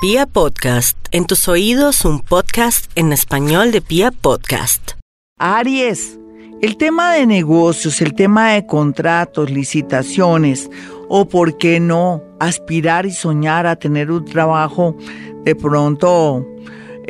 Pia Podcast, en tus oídos un podcast en español de Pia Podcast. Aries, el tema de negocios, el tema de contratos, licitaciones o por qué no aspirar y soñar a tener un trabajo de pronto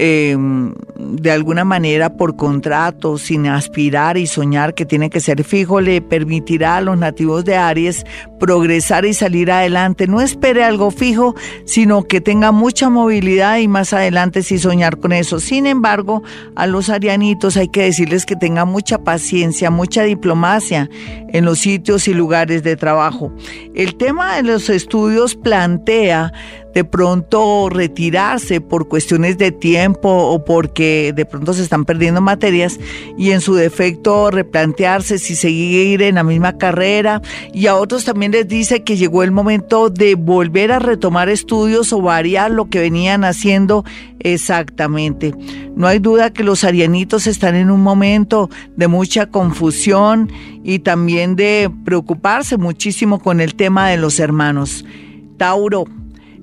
Em, de alguna manera por contrato, sin aspirar y soñar que tiene que ser fijo, le permitirá a los nativos de Aries progresar y salir adelante. No espere algo fijo, sino que tenga mucha movilidad y más adelante sí soñar con eso. Sin embargo, a los arianitos hay que decirles que tengan mucha paciencia, mucha diplomacia en los sitios y lugares de trabajo. El tema de los estudios plantea de pronto retirarse por cuestiones de tiempo o porque de pronto se están perdiendo materias y en su defecto replantearse si seguir en la misma carrera y a otros también les dice que llegó el momento de volver a retomar estudios o variar lo que venían haciendo exactamente. No hay duda que los arianitos están en un momento de mucha confusión y también de preocuparse muchísimo con el tema de los hermanos. Tauro,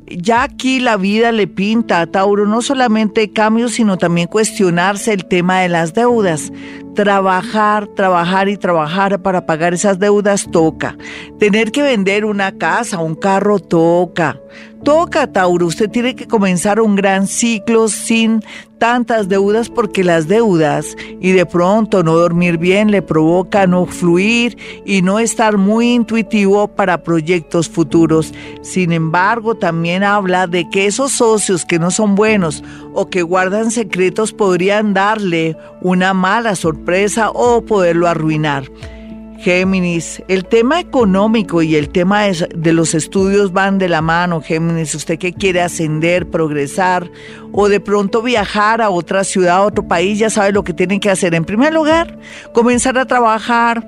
ya aquí la vida le pinta a Tauro no solamente cambios, sino también cuestionarse el tema de las deudas. Trabajar, trabajar y trabajar para pagar esas deudas toca. Tener que vender una casa, un carro toca. Toca, Tauro, usted tiene que comenzar un gran ciclo sin tantas deudas porque las deudas y de pronto no dormir bien le provoca no fluir y no estar muy intuitivo para proyectos futuros. Sin embargo, también habla de que esos socios que no son buenos o que guardan secretos podrían darle una mala sorpresa o poderlo arruinar. Géminis, el tema económico y el tema de los estudios van de la mano, Géminis, usted que quiere ascender, progresar o de pronto viajar a otra ciudad, a otro país, ya sabe lo que tiene que hacer. En primer lugar, comenzar a trabajar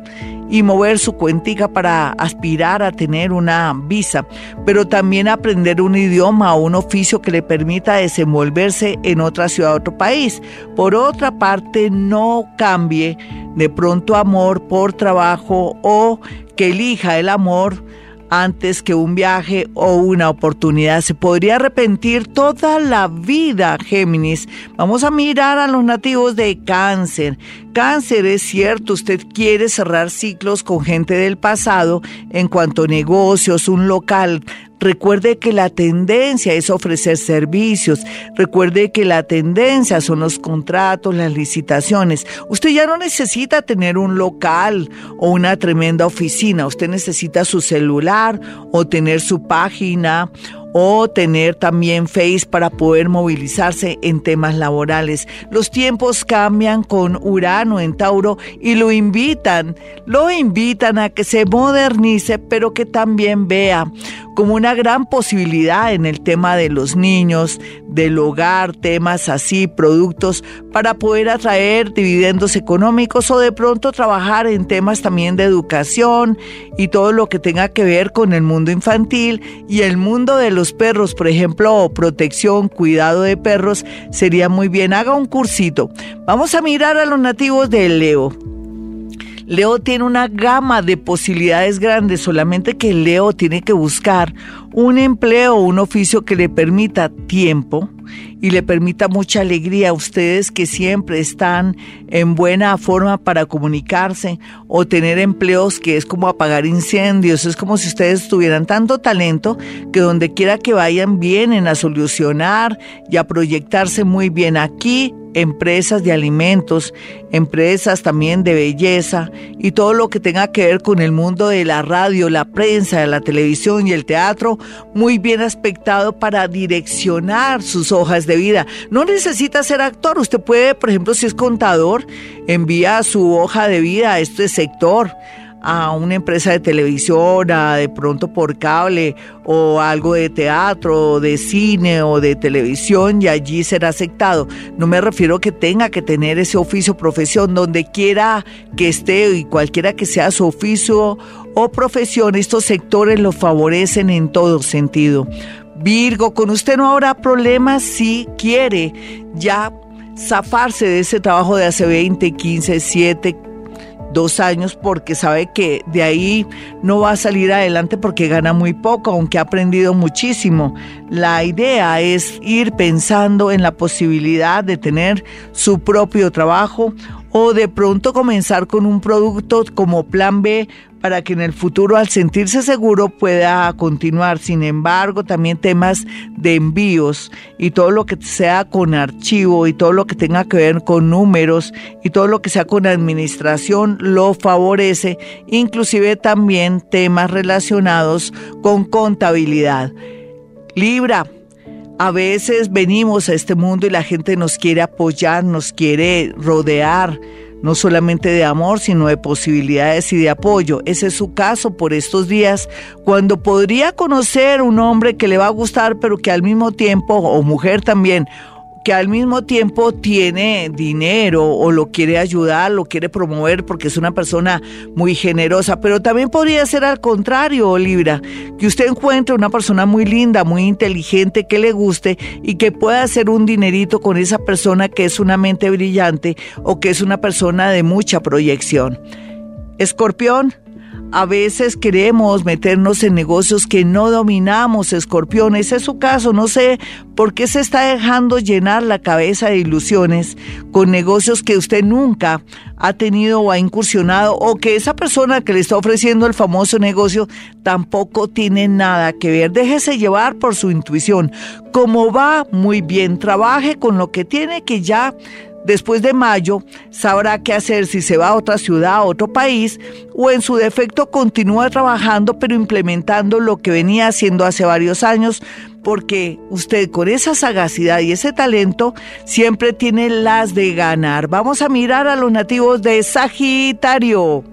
y mover su cuentica para aspirar a tener una visa, pero también aprender un idioma o un oficio que le permita desenvolverse en otra ciudad, otro país. Por otra parte, no cambie de pronto amor por trabajo o que elija el amor antes que un viaje o una oportunidad. Se podría arrepentir toda la vida, Géminis. Vamos a mirar a los nativos de cáncer. Cáncer es cierto, usted quiere cerrar ciclos con gente del pasado en cuanto a negocios, un local Recuerde que la tendencia es ofrecer servicios. Recuerde que la tendencia son los contratos, las licitaciones. Usted ya no necesita tener un local o una tremenda oficina. Usted necesita su celular o tener su página o tener también Face para poder movilizarse en temas laborales. Los tiempos cambian con Urano en Tauro y lo invitan, lo invitan a que se modernice, pero que también vea como una gran posibilidad en el tema de los niños, del hogar, temas así, productos, para poder atraer dividendos económicos o de pronto trabajar en temas también de educación y todo lo que tenga que ver con el mundo infantil y el mundo de los perros, por ejemplo, protección, cuidado de perros, sería muy bien. Haga un cursito. Vamos a mirar a los nativos de Leo. Leo tiene una gama de posibilidades grandes, solamente que Leo tiene que buscar un empleo un oficio que le permita tiempo y le permita mucha alegría a ustedes que siempre están en buena forma para comunicarse o tener empleos que es como apagar incendios, es como si ustedes tuvieran tanto talento que donde quiera que vayan vienen a solucionar y a proyectarse muy bien. Aquí empresas de alimentos, empresas también de belleza y todo lo que tenga que ver con el mundo de la radio, la prensa, la televisión y el teatro, muy bien aspectado para direccionar sus hojas de vida. No necesita ser actor, usted puede, por ejemplo, si es contador, envía su hoja de vida a este sector a una empresa de televisión, a de pronto por cable o algo de teatro, de cine o de televisión y allí será aceptado. No me refiero que tenga que tener ese oficio profesión donde quiera que esté y cualquiera que sea su oficio o profesión, estos sectores lo favorecen en todo sentido. Virgo, con usted no habrá problemas si quiere ya zafarse de ese trabajo de hace 20, 15, 7, dos años porque sabe que de ahí no va a salir adelante porque gana muy poco, aunque ha aprendido muchísimo. La idea es ir pensando en la posibilidad de tener su propio trabajo o de pronto comenzar con un producto como plan B para que en el futuro al sentirse seguro pueda continuar. Sin embargo, también temas de envíos y todo lo que sea con archivo y todo lo que tenga que ver con números y todo lo que sea con administración lo favorece, inclusive también temas relacionados con contabilidad. Libra, a veces venimos a este mundo y la gente nos quiere apoyar, nos quiere rodear, no solamente de amor, sino de posibilidades y de apoyo. Ese es su caso por estos días, cuando podría conocer un hombre que le va a gustar, pero que al mismo tiempo, o mujer también, que al mismo tiempo tiene dinero o lo quiere ayudar, lo quiere promover porque es una persona muy generosa, pero también podría ser al contrario, Libra, que usted encuentre una persona muy linda, muy inteligente, que le guste y que pueda hacer un dinerito con esa persona que es una mente brillante o que es una persona de mucha proyección. Escorpión, a veces queremos meternos en negocios que no dominamos, escorpión. Ese es su caso. No sé por qué se está dejando llenar la cabeza de ilusiones con negocios que usted nunca ha tenido o ha incursionado o que esa persona que le está ofreciendo el famoso negocio tampoco tiene nada que ver. Déjese llevar por su intuición. Como va muy bien, trabaje con lo que tiene que ya Después de mayo sabrá qué hacer si se va a otra ciudad, a otro país, o en su defecto continúa trabajando pero implementando lo que venía haciendo hace varios años, porque usted con esa sagacidad y ese talento siempre tiene las de ganar. Vamos a mirar a los nativos de Sagitario.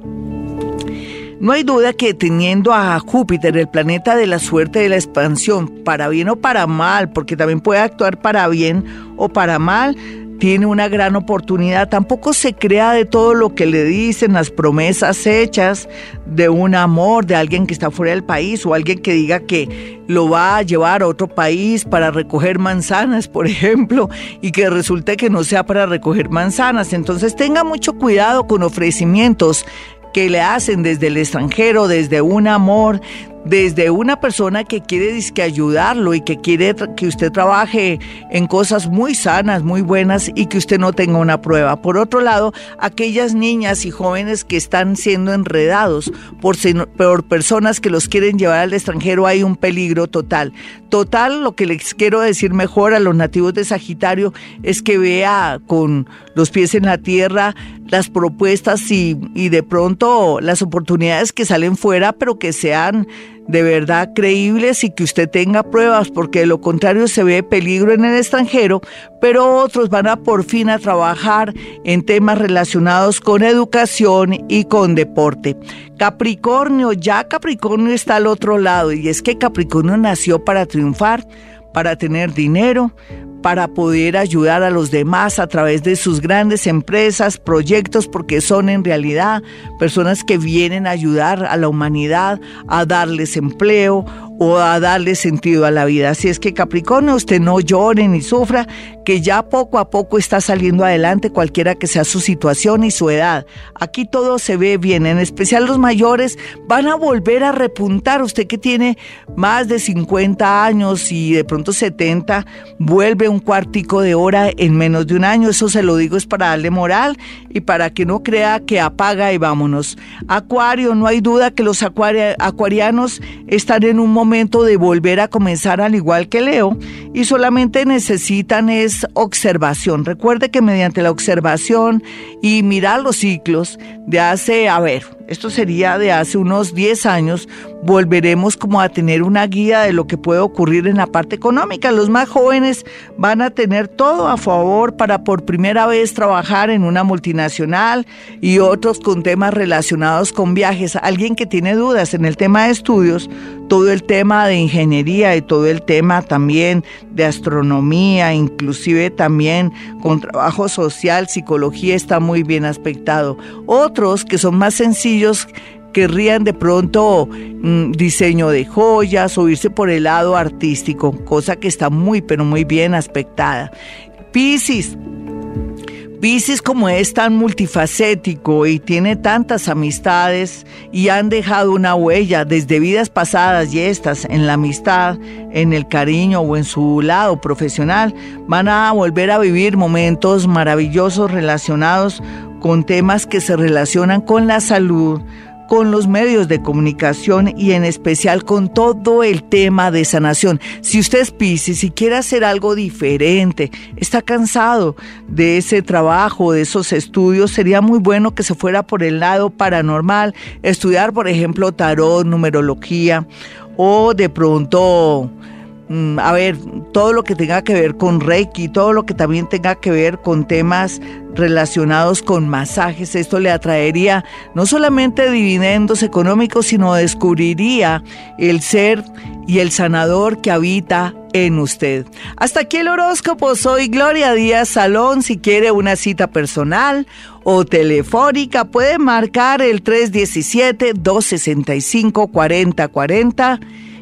No hay duda que teniendo a Júpiter, el planeta de la suerte de la expansión, para bien o para mal, porque también puede actuar para bien o para mal, tiene una gran oportunidad. Tampoco se crea de todo lo que le dicen, las promesas hechas de un amor de alguien que está fuera del país o alguien que diga que lo va a llevar a otro país para recoger manzanas, por ejemplo, y que resulte que no sea para recoger manzanas. Entonces tenga mucho cuidado con ofrecimientos que le hacen desde el extranjero, desde un amor, desde una persona que quiere ayudarlo y que quiere que usted trabaje en cosas muy sanas, muy buenas y que usted no tenga una prueba. Por otro lado, aquellas niñas y jóvenes que están siendo enredados por, por personas que los quieren llevar al extranjero, hay un peligro total. Total, lo que les quiero decir mejor a los nativos de Sagitario es que vea con los pies en la tierra las propuestas y, y de pronto las oportunidades que salen fuera, pero que sean de verdad creíbles y que usted tenga pruebas, porque de lo contrario se ve peligro en el extranjero, pero otros van a por fin a trabajar en temas relacionados con educación y con deporte. Capricornio, ya Capricornio está al otro lado y es que Capricornio nació para triunfar, para tener dinero, para poder ayudar a los demás a través de sus grandes empresas, proyectos, porque son en realidad personas que vienen a ayudar a la humanidad, a darles empleo o a darle sentido a la vida. Así es que Capricornio, usted no llore ni sufra, que ya poco a poco está saliendo adelante cualquiera que sea su situación y su edad. Aquí todo se ve bien, en especial los mayores van a volver a repuntar. Usted que tiene más de 50 años y de pronto 70, vuelve un cuartico de hora en menos de un año. Eso se lo digo es para darle moral y para que no crea que apaga y vámonos. Acuario, no hay duda que los acuarianos están en un momento de volver a comenzar al igual que Leo y solamente necesitan es observación. Recuerde que mediante la observación y mirar los ciclos de hace, a ver, esto sería de hace unos 10 años, volveremos como a tener una guía de lo que puede ocurrir en la parte económica. Los más jóvenes van a tener todo a favor para por primera vez trabajar en una multinacional y otros con temas relacionados con viajes. Alguien que tiene dudas en el tema de estudios, todo el tema de ingeniería y todo el tema también de astronomía, inclusive también con trabajo social, psicología está muy bien aspectado. Otros que son más sencillos, ellos querrían de pronto mm, diseño de joyas o irse por el lado artístico, cosa que está muy, pero muy bien aspectada. Piscis. Piscis como es tan multifacético y tiene tantas amistades y han dejado una huella desde vidas pasadas y estas en la amistad, en el cariño o en su lado profesional, van a volver a vivir momentos maravillosos relacionados con temas que se relacionan con la salud, con los medios de comunicación y en especial con todo el tema de sanación. Si usted es Pisces y quiere hacer algo diferente, está cansado de ese trabajo, de esos estudios, sería muy bueno que se fuera por el lado paranormal, estudiar, por ejemplo, tarot, numerología o de pronto a ver, todo lo que tenga que ver con Reiki, todo lo que también tenga que ver con temas relacionados con masajes, esto le atraería no solamente dividendos económicos, sino descubriría el ser y el sanador que habita en usted. Hasta aquí el horóscopo, soy Gloria Díaz Salón, si quiere una cita personal o telefónica puede marcar el 317 265 4040